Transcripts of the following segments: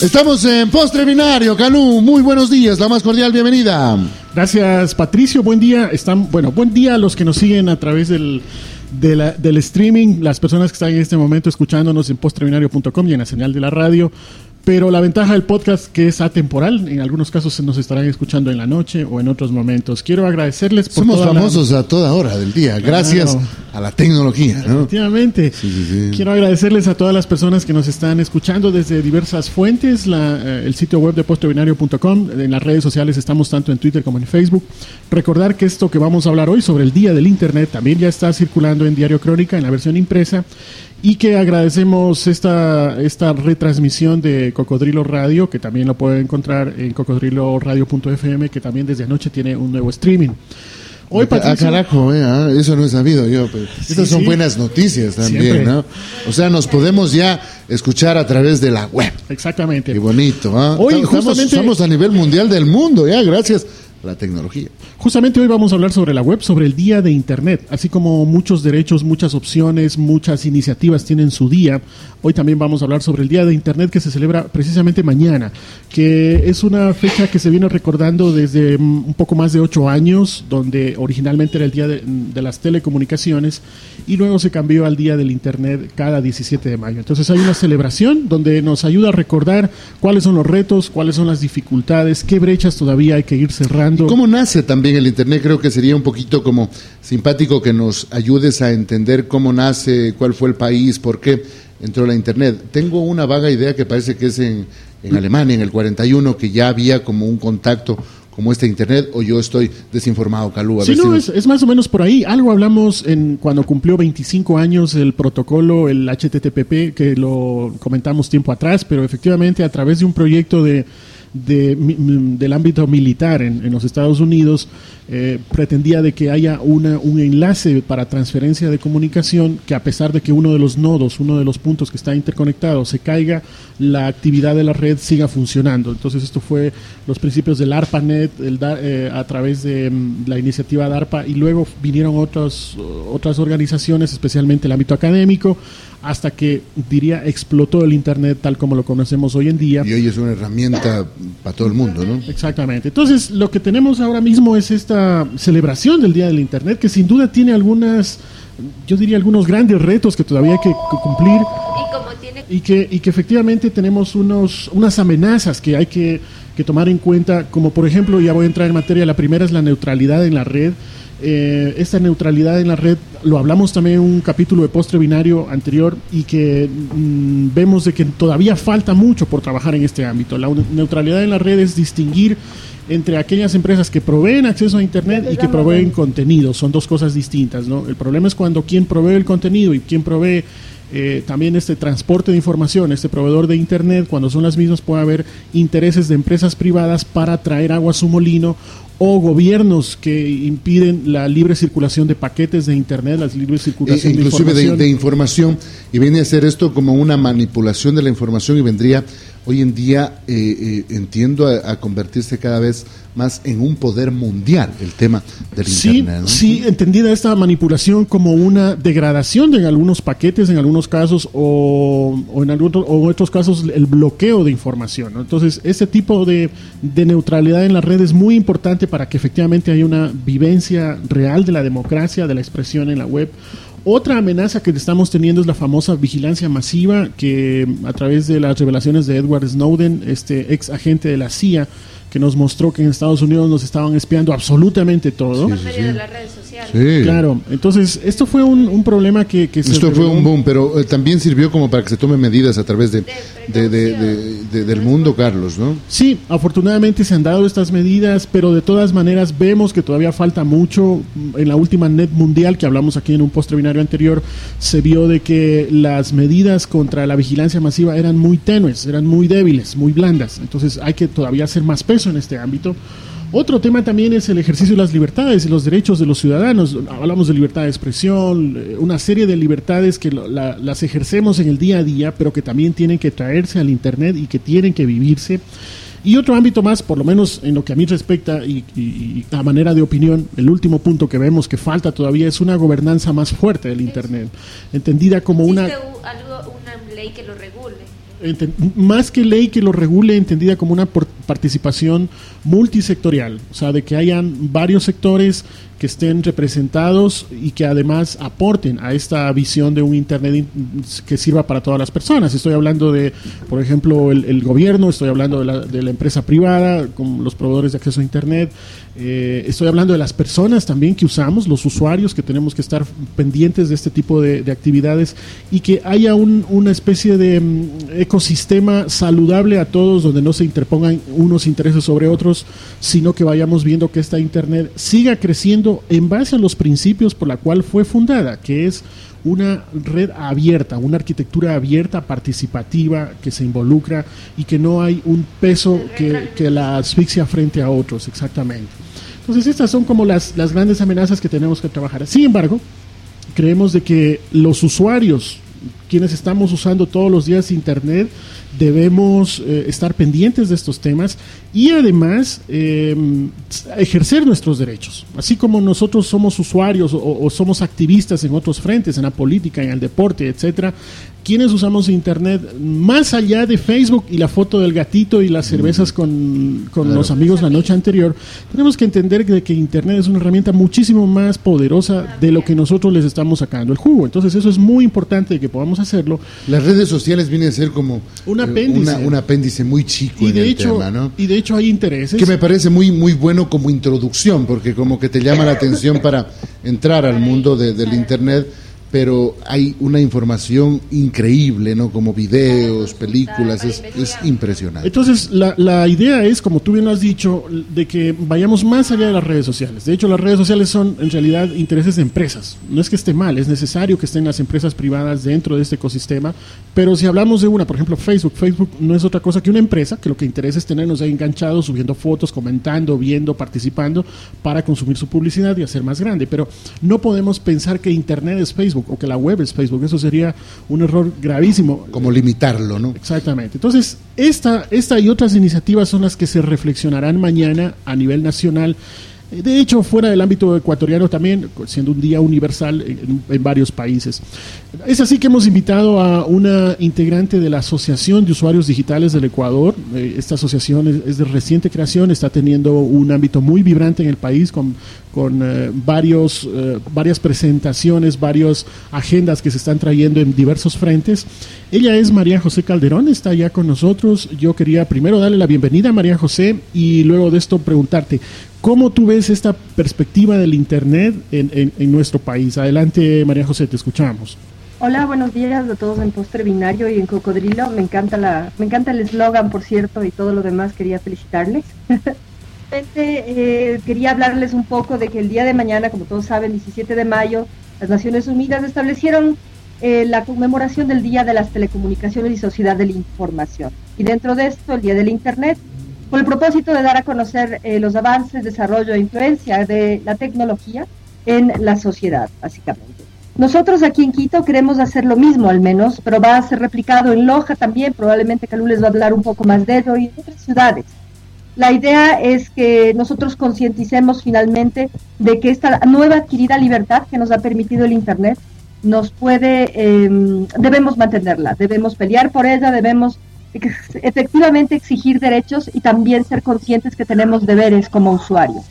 Estamos en Postre Binario, Canú. Muy buenos días, la más cordial bienvenida. Gracias, Patricio. Buen día. Están, bueno, buen día a los que nos siguen a través del, del streaming, las personas que están en este momento escuchándonos en postrebinario.com y en la señal de la radio. Pero la ventaja del podcast que es atemporal, en algunos casos se nos estarán escuchando en la noche o en otros momentos. Quiero agradecerles por Somos famosos a toda hora del día, gracias a la tecnología, ¿no? Efectivamente. Quiero agradecerles a todas las personas que nos están escuchando desde diversas fuentes, la, eh, el sitio web de postrebinario.com, en las redes sociales estamos tanto en Twitter como en Facebook. Recordar que esto que vamos a hablar hoy sobre el Día del Internet también ya está circulando en Diario Crónica en la versión impresa y que agradecemos esta, esta retransmisión de Cocodrilo Radio, que también lo pueden encontrar en cocodriloradio.fm, que también desde anoche tiene un nuevo streaming. Hoy, Ah, carajo, eh, ah, eso no he sabido yo. estas son buenas noticias también, ¿no? O sea, nos podemos ya escuchar a través de la web. Exactamente. Qué bonito, ¿ah? Hoy, justamente... estamos a nivel mundial del mundo, ya, gracias la tecnología. Justamente hoy vamos a hablar sobre la web, sobre el día de Internet, así como muchos derechos, muchas opciones, muchas iniciativas tienen su día. Hoy también vamos a hablar sobre el día de Internet que se celebra precisamente mañana, que es una fecha que se viene recordando desde mm, un poco más de ocho años, donde originalmente era el día de, de las telecomunicaciones y luego se cambió al día del Internet cada 17 de mayo. Entonces hay una celebración donde nos ayuda a recordar cuáles son los retos, cuáles son las dificultades, qué brechas todavía hay que ir cerrando cómo nace también el Internet? Creo que sería un poquito como simpático que nos ayudes a entender cómo nace, cuál fue el país, por qué entró la Internet. Tengo una vaga idea que parece que es en, Alemania, en el 41, que ya había como un contacto como este Internet, o yo estoy desinformado, Calú. sí, no, es, más o menos por ahí. Algo hablamos en cuando cumplió 25 años el protocolo, el HTTP, que lo comentamos tiempo atrás, pero efectivamente a través de un proyecto de de, del ámbito militar en, los Estados Unidos eh, pretendía de que haya una, un enlace para transferencia de comunicación que a pesar de que uno de los nodos, uno de los puntos que está interconectado se caiga, la actividad de la red siga funcionando. Entonces esto fue los principios del ARPANET el, eh, a través de mm, la iniciativa DARPA y luego vinieron otras, otras organizaciones, especialmente el ámbito académico, hasta que diría explotó el Internet tal como lo conocemos hoy en día. Y hoy es una herramienta para todo el mundo, ¿no? Exactamente. Entonces, lo que tenemos ahora mismo es esta celebración del Día del Internet, que sin duda tiene algunas, yo diría algunos grandes retos que todavía hay que, cumplir. Y, que, y que efectivamente tenemos unos, unas amenazas que hay que, que tomar en cuenta, como por ejemplo, ya voy a entrar en materia, la primera es la neutralidad en la red. Eh, esta neutralidad en la red lo hablamos también en un capítulo de postre binario anterior y que mm, vemos de que todavía falta mucho por trabajar en este ámbito. La neutralidad en la red es distinguir entre aquellas empresas que proveen acceso a Internet y que proveen contenido. Son dos cosas distintas. ¿no? El problema es cuando quien provee el contenido y quien provee eh, también este transporte de información, este proveedor de Internet, cuando son las mismas puede haber intereses de empresas privadas para traer agua a su molino o gobiernos que impiden la libre circulación de paquetes de internet, la libre circulación de información. de información. Y viene a ser esto como una manipulación de la información y vendría hoy en día, eh, eh, entiendo, a, convertirse cada vez más en un poder mundial el tema del Internet. Sí, entendida esta manipulación como una degradación de algunos paquetes, en algunos casos, o, en algunos, o otros casos el bloqueo de información. Entonces, este tipo de, de neutralidad en la red es muy importante para que efectivamente haya una vivencia real de la democracia, de la expresión en la web otra amenaza que estamos teniendo es la famosa vigilancia masiva que a través de las revelaciones de Edward Snowden, este ex agente de la CIA, que nos mostró que en Estados Unidos nos estaban espiando absolutamente todo. Por medio de Sí. Claro, entonces esto fue un, problema que, que Esto fue un boom, pero eh, también sirvió como para que se tomen medidas a través de, del mundo, Carlos, ¿no? Sí, afortunadamente se han dado estas medidas, pero de todas maneras vemos que todavía falta mucho. En la última net mundial que hablamos aquí en un post binario anterior, se vio de que las medidas contra la vigilancia masiva eran muy tenues, eran muy débiles, muy blandas. Entonces hay que todavía hacer más peso en este ámbito. Otro tema también es el ejercicio de las libertades y los derechos de los ciudadanos. Hablamos de libertad de expresión, eh, una serie de libertades que las ejercemos en el día a día, pero que también tienen que traerse al Internet y que tienen que vivirse. Y otro ámbito más, por lo menos en lo que a mí respecta y, a manera de opinión, el último punto que vemos que falta todavía es una gobernanza más fuerte del Internet, entendida como una... una ley que lo regule? Más que ley que lo regule, entendida como una participación multisectorial, o sea, de que hayan varios sectores que estén representados y que además aporten a esta visión de un Internet que sirva para todas las personas. Estoy hablando de, por ejemplo, el, gobierno, estoy hablando de la, de la, empresa privada, con los proveedores de acceso a Internet, eh, estoy hablando de las personas también que usamos, los usuarios que tenemos que estar pendientes de este tipo de, actividades y que haya una especie de mm, ecosistema saludable a todos donde no se interpongan unos intereses sobre otros, sino que vayamos viendo que esta Internet siga creciendo en base a los principios por la cual fue fundada, que es una red abierta, una arquitectura abierta, participativa, que se involucra y que no hay un peso que, que la asfixia frente a otros, exactamente. Entonces estas son como las, las grandes amenazas que tenemos que trabajar. Sin embargo, creemos de que los usuarios, quienes estamos usando todos los días Internet, debemos eh, estar pendientes de estos temas y además em, ejercer nuestros derechos. Así como nosotros somos usuarios o, o, somos activistas en otros frentes, en la política, en el deporte, etcétera, quienes usamos Internet más allá de Facebook y la foto del gatito y las cervezas con, los amigos la noche anterior, tenemos que entender que, que Internet es una herramienta muchísimo más poderosa de lo que nosotros les estamos sacando el jugo. Entonces eso es muy importante que podamos hacerlo. Las redes sociales vienen a ser como un apéndice, un apéndice muy chico y de hecho, Y de hecho hay intereses. Que me parece muy, muy bueno como introducción, porque como que te llama la atención para entrar al mundo del Internet pero hay una información increíble, ¿no? Como videos, películas, es, es impresionante. Entonces, la, la, idea es, como tú bien lo has dicho, de que vayamos más allá de las redes sociales. De hecho, las redes sociales son en realidad intereses de empresas. No es que esté mal, es necesario que estén las empresas privadas dentro de este ecosistema, pero si hablamos de una, por ejemplo, Facebook, Facebook no es otra cosa que una empresa que lo que interesa es tenernos ahí enganchados, subiendo fotos, comentando, viendo, participando, para consumir su publicidad y hacer más grande. Pero no podemos pensar que Internet es Facebook o que la web es Facebook. Eso sería un error gravísimo. Como limitarlo, ¿no? Exactamente. Entonces, esta, esta y otras iniciativas son las que se reflexionarán mañana a nivel nacional de hecho, fuera del ámbito ecuatoriano también, siendo un día universal en, varios países. Es así que hemos invitado a una integrante de la Asociación de Usuarios Digitales del Ecuador. Eh, esta asociación es, de reciente creación, está teniendo un ámbito muy vibrante en el país con, con eh, varios, eh, varias presentaciones, varias agendas que se están trayendo en diversos frentes. Ella es María José Calderón, está ya con nosotros. Yo quería primero darle la bienvenida a María José y luego de esto preguntarte, ¿Cómo tú ves esta perspectiva del Internet en, nuestro país? Adelante, María José, te escuchamos. Hola, buenos días a todos en Postre Binario y en Cocodrilo. Me encanta la, me encanta el eslogan, por cierto, y todo lo demás. Quería felicitarles. eh, quería hablarles un poco de que el día de mañana, como todos saben, 17 de mayo, las Naciones Unidas establecieron eh, la conmemoración del Día de las Telecomunicaciones y Sociedad de la Información. Y dentro de esto, el Día del Internet, con el propósito de dar a conocer eh, los avances, desarrollo e influencia de la tecnología en la sociedad, básicamente. Nosotros aquí en Quito queremos hacer lo mismo al menos, pero va a ser replicado en Loja también, probablemente Calú les va a hablar un poco más de ello y en otras ciudades. La idea es que nosotros concienticemos finalmente de que esta nueva adquirida libertad que nos ha permitido el Internet nos puede, em, debemos mantenerla, debemos pelear por ella, debemos efectivamente exigir derechos y también ser conscientes que tenemos deberes como usuarios.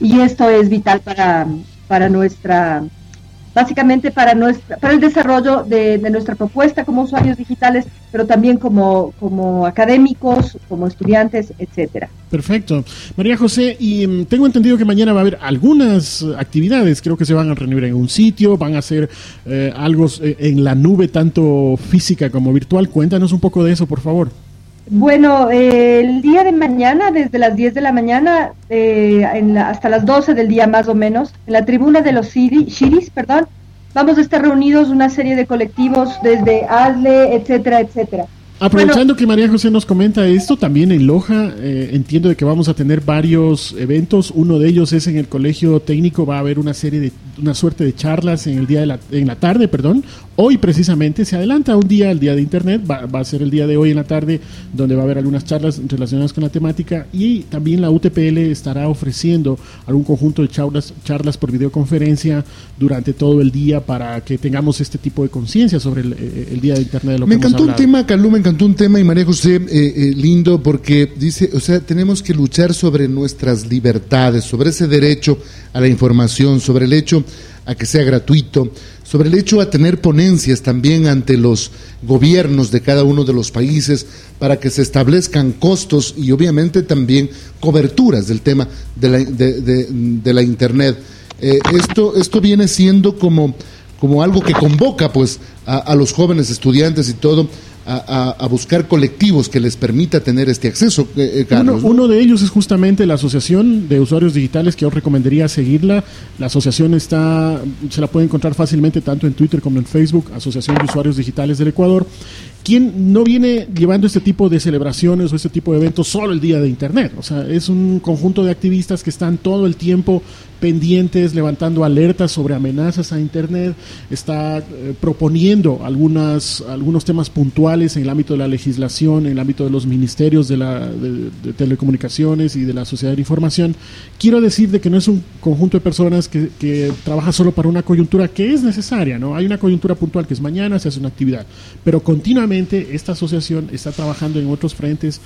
Y esto es vital para, para nuestra básicamente para, nuestra, para el desarrollo de, nuestra propuesta como usuarios digitales, pero también como, como académicos, como estudiantes, etcétera. Perfecto. María José, y mm, tengo entendido que mañana va a haber algunas actividades, creo que se van a reunir en un sitio, van a hacer eh, algo eh, en la nube, tanto física como virtual. Cuéntanos un poco de eso, por favor. Bueno, el día de mañana, desde las 10 de la mañana eh, hasta las 12 del día más o menos, en la tribuna de los Shiris, perdón, vamos a estar reunidos una serie de colectivos desde ASLE, etcétera, etcétera. Aprovechando que María José nos comenta esto, también en Loja eh, entiendo de que vamos a tener varios eventos. Uno de ellos es en el Colegio Técnico, va a haber una serie de, una suerte de charlas en el día de la, en la tarde, perdón. Hoy precisamente se adelanta un día, el día de Internet, va, va, a ser el día de hoy en la tarde, donde va a haber algunas charlas relacionadas con la temática y también la UTPL estará ofreciendo algún conjunto de charlas, charlas por videoconferencia durante todo el día para que tengamos este tipo de conciencia sobre el, eh, el, día de Internet. De lo me encantó un tema, Calú, encantó un tema y María José, eh, eh, lindo, porque dice, o sea, tenemos que luchar sobre nuestras libertades, sobre ese derecho a la información, sobre el hecho a que sea gratuito, sobre el hecho a tener ponencias también ante los gobiernos de cada uno de los países para que se establezcan costos y obviamente también coberturas del tema de la, de, la Internet. Eh, esto, esto viene siendo como, como algo que convoca pues a los jóvenes estudiantes y todo a, a, buscar colectivos que les permita tener este acceso, eh, Carlos, uno, ¿no? uno, de ellos es justamente la Asociación de Usuarios Digitales, que yo recomendaría seguirla. La asociación está, se la puede encontrar fácilmente tanto en Twitter como en Facebook, Asociación de Usuarios Digitales del Ecuador. ¿Quién no viene llevando este tipo de celebraciones o este tipo de eventos solo el día de Internet? O sea, es un conjunto de activistas que están todo el tiempo pendientes, levantando alertas sobre amenazas a Internet, está eh, proponiendo algunas, algunos temas puntuales en el ámbito de la legislación, en el ámbito de los ministerios de, la, telecomunicaciones y de la sociedad de información. Quiero decir de que no es un conjunto de personas que, que trabaja solo para una coyuntura que es necesaria, ¿no? Hay una coyuntura puntual que es mañana, se hace una actividad, pero continuamente esta asociación está trabajando en otros frentes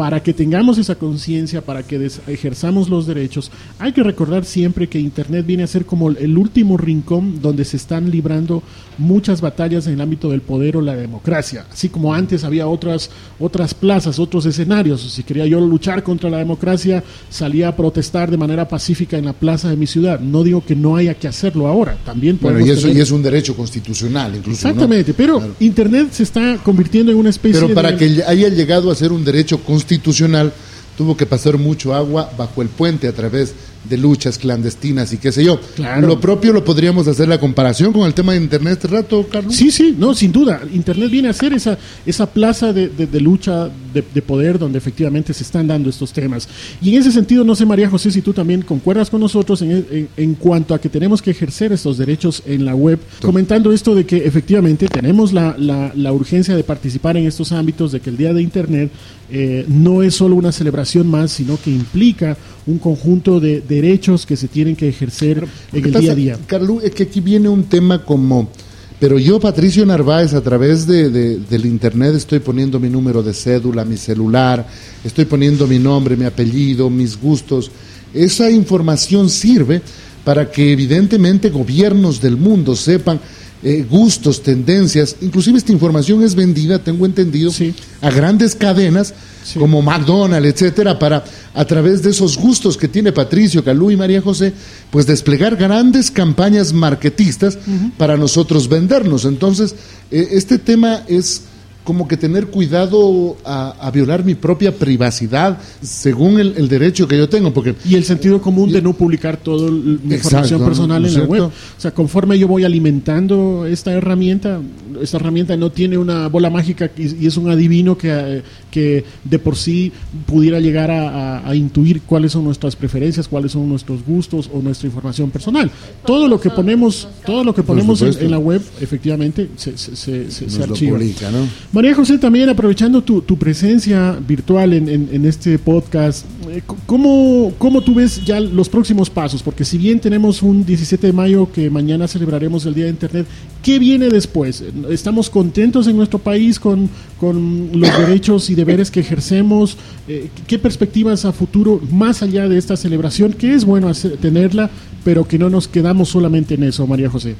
para que tengamos esa conciencia, para que ejerzamos los derechos, hay que recordar siempre que Internet viene a ser como el último rincón donde se están librando muchas batallas en el ámbito del poder o la democracia. Así como antes había otras, otras plazas, otros escenarios. Si quería yo luchar contra la democracia, salía a protestar de manera pacífica en la plaza de mi ciudad. No digo que no haya que hacerlo ahora, también Bueno, y eso tener... y es un derecho constitucional, incluso. Exactamente, ¿no? pero claro. Internet se está convirtiendo en una especie Pero para de... que haya llegado a ser un derecho constitucional, constitucional tuvo que pasar mucho agua bajo el puente a través de luchas clandestinas y qué sé yo. Claro. Lo propio lo podríamos hacer la comparación con el tema de Internet este rato, Carlos. Sí, sí, no, sin duda. Internet viene a ser esa, esa plaza de, de, de lucha de, de, poder donde efectivamente se están dando estos temas. Y en ese sentido, no sé, María José, si tú también concuerdas con nosotros en, en, en cuanto a que tenemos que ejercer estos derechos en la web, sí. comentando esto de que efectivamente tenemos la, la, la, urgencia de participar en estos ámbitos, de que el Día de Internet eh, no es solo una celebración más, sino que implica un conjunto de derechos que se tienen que ejercer en el pasa, día a día. Carlos, es que aquí viene un tema como, pero yo, Patricio Narváez, a través de, de, del Internet estoy poniendo mi número de cédula, mi celular, estoy poniendo mi nombre, mi apellido, mis gustos. Esa información sirve para que evidentemente gobiernos del mundo sepan eh, gustos, tendencias, inclusive esta información es vendida, tengo entendido, sí. a grandes cadenas sí. como McDonald's, etcétera, para a través de esos gustos que tiene Patricio, Calú y María José, pues desplegar grandes campañas marketistas uh -huh. para nosotros vendernos. Entonces, eh, este tema es como que tener cuidado a, a, violar mi propia privacidad según el, el, derecho que yo tengo. Porque, y el sentido común de no publicar toda mi exacto, información personal ¿no en la web. O sea, conforme yo voy alimentando esta herramienta, esta herramienta no tiene una bola mágica y, y es un adivino que, que de por sí pudiera llegar a, a, a, intuir cuáles son nuestras preferencias, cuáles son nuestros gustos o nuestra información personal. Todo lo que ponemos, todo lo que ponemos en, en, la web, efectivamente, se, se, se, se archiva. Publica, ¿no? María José, también aprovechando tu, tu presencia virtual en, en, este podcast, eh, ¿cómo, ¿cómo tú ves ya los próximos pasos? Porque si bien tenemos un 17 de mayo que mañana celebraremos el Día de Internet, ¿qué viene después? ¿Estamos contentos en nuestro país con, con los derechos y deberes que ejercemos? Eh, ¿Qué perspectivas a futuro, más allá de esta celebración, que es bueno hacer, tenerla, pero que no nos quedamos solamente en eso, María José?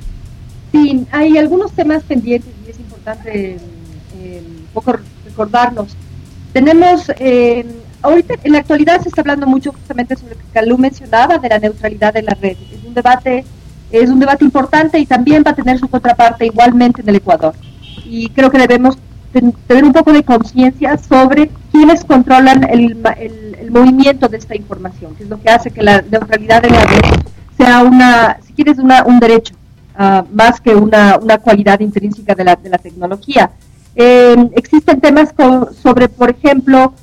Sí, hay algunos temas pendientes y es importante poco recordarnos. Tenemos, eh, ahorita en la actualidad se está hablando mucho justamente sobre lo que Calú mencionaba de la neutralidad de la red. Es un debate, es un debate importante y también va a tener su contraparte igualmente en el Ecuador. Y creo que debemos tener un poco de conciencia sobre quiénes controlan el, el, el, movimiento de esta información, que es lo que hace que la neutralidad de la red sea una, si quieres, una, un derecho, uh, más que una, una cualidad intrínseca de la, de la tecnología. Existen temas sobre, por ejemplo,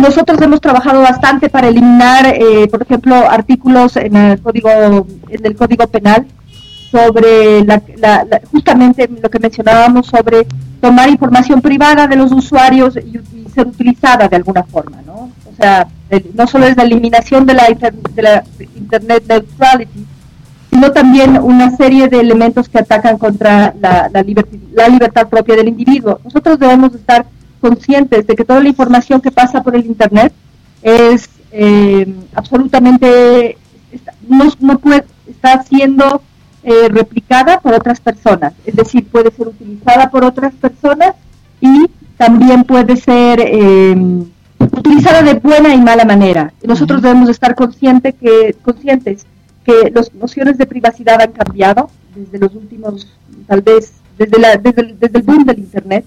nosotros hemos trabajado bastante para eliminar, eh, por ejemplo, artículos en el código, en el código penal sobre la, justamente lo que mencionábamos sobre tomar información privada de los usuarios y, ser utilizada de alguna forma, ¿no? O sea, no solo es la eliminación de la, de la Internet neutrality, sino también una serie de elementos que atacan contra la, la, la libertad propia del individuo. Nosotros debemos estar conscientes de que toda la información que pasa por el Internet es eh, absolutamente, no, no puede, está siendo eh, replicada por otras personas, es decir, puede ser utilizada por otras personas y también puede ser em, utilizada de buena y mala manera. Nosotros debemos estar consciente que, conscientes que las nociones de privacidad han cambiado desde los últimos, tal vez, desde, la, desde, el, desde el boom del Internet,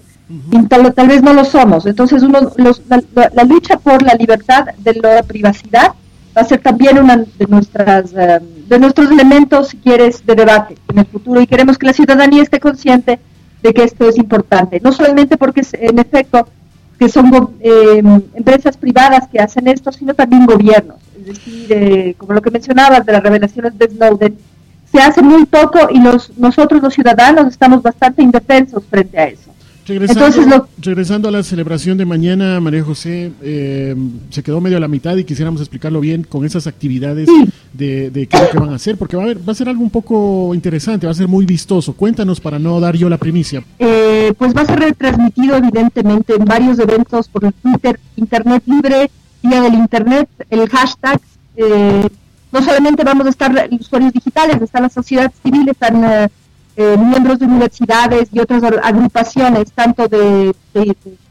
y tal, tal, vez no lo somos. Entonces, uno, los, la, lucha por la libertad de la privacidad va a ser también una de nuestras em, de nuestros elementos, si quieres, de debate en el futuro y queremos que la ciudadanía esté consciente de que esto es importante, no solamente porque en efecto que son em, empresas privadas que hacen esto, sino también gobiernos, es decir, eh, como lo que mencionabas de las revelaciones de Snowden, se hace muy poco y los, nosotros los ciudadanos estamos bastante indefensos frente a eso. Regresando, regresando a la celebración de mañana, María José, eh, se quedó medio a la mitad y quisiéramos explicarlo bien con esas actividades de, qué es lo que van a hacer, porque va a, va a ser algo un poco interesante, va a ser muy vistoso. Cuéntanos para no dar yo la primicia. Eh, pues va a ser retransmitido evidentemente en varios eventos por el Twitter, Internet Libre, Día del Internet, el hashtag. Eh, no solamente vamos a estar los usuarios digitales, está la sociedad civil, están eh, miembros de universidades y otras agrupaciones, tanto de,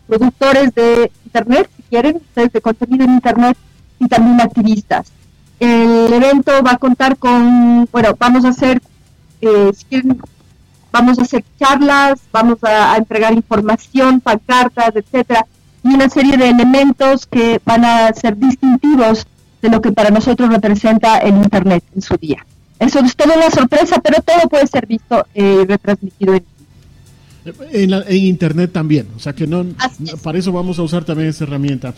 productores de Internet, si quieren, de contenido en Internet, y también activistas. El evento va a contar con, bueno, vamos a hacer, eh, si vamos a hacer charlas, vamos a, entregar información, pancartas, etcétera, y una serie de elementos que van a ser distintivos de lo que para nosotros representa el Internet en su día. Eso es toda una sorpresa, pero todo puede ser visto y eh, retransmitido en en, internet también, o sea que no, para eso vamos a usar también esta herramienta.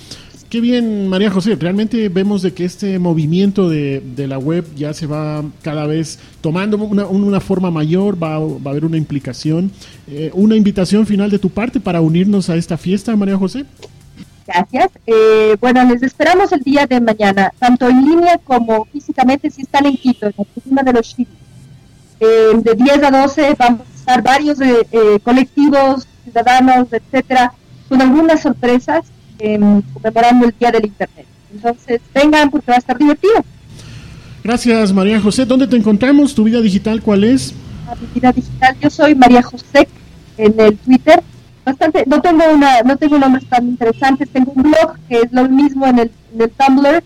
Qué bien, María José, realmente vemos de que este movimiento de, la web ya se va cada vez tomando una, forma mayor, va, va, a haber una implicación. Eh, ¿Una invitación final de tu parte para unirnos a esta fiesta, María José? Gracias. Eh, bueno, les esperamos el día de mañana, tanto en línea como físicamente, si están en Quito, en la oficina de los chiles. Eh, de 10 a 12 vamos a estar varios eh, colectivos, ciudadanos, etcétera, con algunas sorpresas conmemorando el Día del Internet. Entonces, vengan porque va a estar divertido. Gracias, María José. ¿Dónde te encontramos? ¿Tu vida digital cuál es? mi vida digital, yo soy María José en el Twitter bastante, no tengo una, no tengo nombres tan interesantes, tengo un blog que es lo mismo en el, en el Tumblr,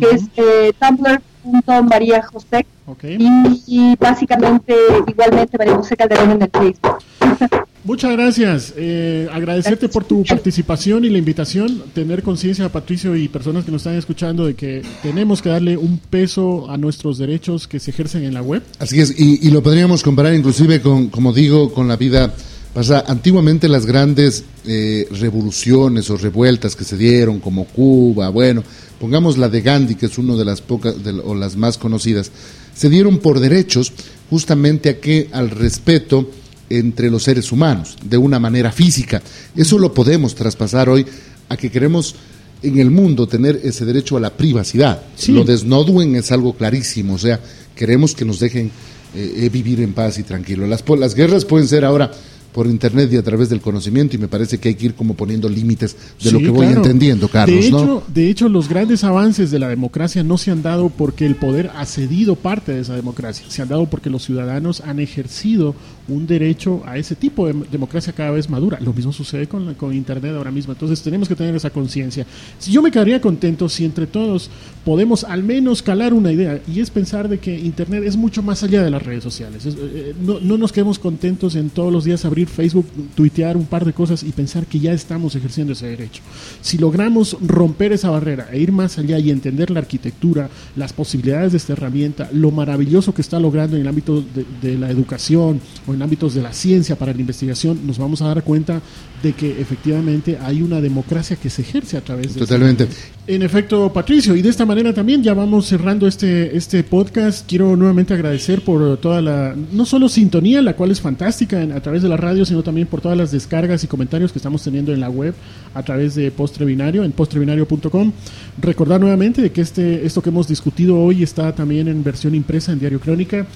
que es eh, tumblr.mariajosec okay. y, y, básicamente igualmente María José Calderón en el Facebook. Muchas gracias. Eh, agradecerte por tu participación y la invitación. Tener conciencia, Patricio, y personas que nos están escuchando, de que tenemos que darle un peso a nuestros derechos que se ejercen en la web. Así es, y, y lo podríamos comparar inclusive con, como digo, con la vida Pasa, antiguamente las grandes eh, revoluciones o revueltas que se dieron, como Cuba, bueno, pongamos la de Gandhi, que es una de las pocas o las más conocidas, se dieron por derechos justamente a que al respeto entre los seres humanos, de una manera física. Eso lo podemos traspasar hoy a que queremos en el mundo tener ese derecho a la privacidad. Lo de Snowden es algo clarísimo, o sea, queremos que nos dejen eh, eh, vivir en paz y tranquilo. Las, las guerras pueden ser ahora por internet y a través del conocimiento y me parece que hay que ir como poniendo límites de lo que voy entendiendo, Carlos. De hecho, de hecho, los grandes avances de la democracia no se han dado porque el poder ha cedido parte de esa democracia, se han dado porque los ciudadanos han ejercido un derecho a ese tipo de democracia cada vez madura. Lo mismo sucede con, con Internet ahora mismo. Entonces tenemos que tener esa conciencia. Si yo me quedaría contento si entre todos podemos al menos calar una idea y es pensar de que Internet es mucho más allá de las redes sociales. Eh, eh, no, no nos quedemos contentos en todos los días abrir Facebook, tuitear un par de cosas y pensar que ya estamos ejerciendo ese derecho. Si logramos romper esa barrera e ir más allá y entender la arquitectura, las posibilidades de esta herramienta, lo maravilloso que está logrando en el ámbito de, la educación o en ámbitos de la ciencia, para la investigación, nos vamos a dar cuenta de que efectivamente hay una democracia que se ejerce a través de... Totalmente. En efecto, Patricio, y de esta manera también ya vamos cerrando este, este podcast. Quiero nuevamente agradecer por toda la, no solo sintonía, la cual es fantástica a través de la radio, sino también por todas las descargas y comentarios que estamos teniendo en la web a través de Postre Binario, en postrebinario.com. Recordar nuevamente de que este, esto que hemos discutido hoy está también en versión impresa en Diario Crónica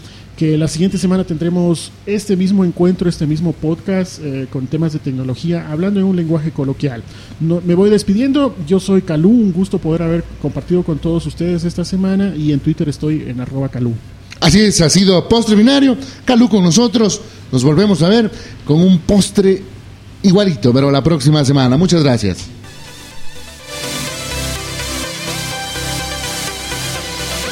que la siguiente semana tendremos este mismo encuentro, este mismo podcast eh, con temas de tecnología, hablando en un lenguaje coloquial. Me voy despidiendo, yo soy Calú, un gusto poder haber compartido con todos ustedes esta semana y en Twitter estoy en arroba Calú. Así es, ha sido postre binario, Calú con nosotros, nos volvemos a ver con un postre igualito, pero la próxima semana. Muchas gracias.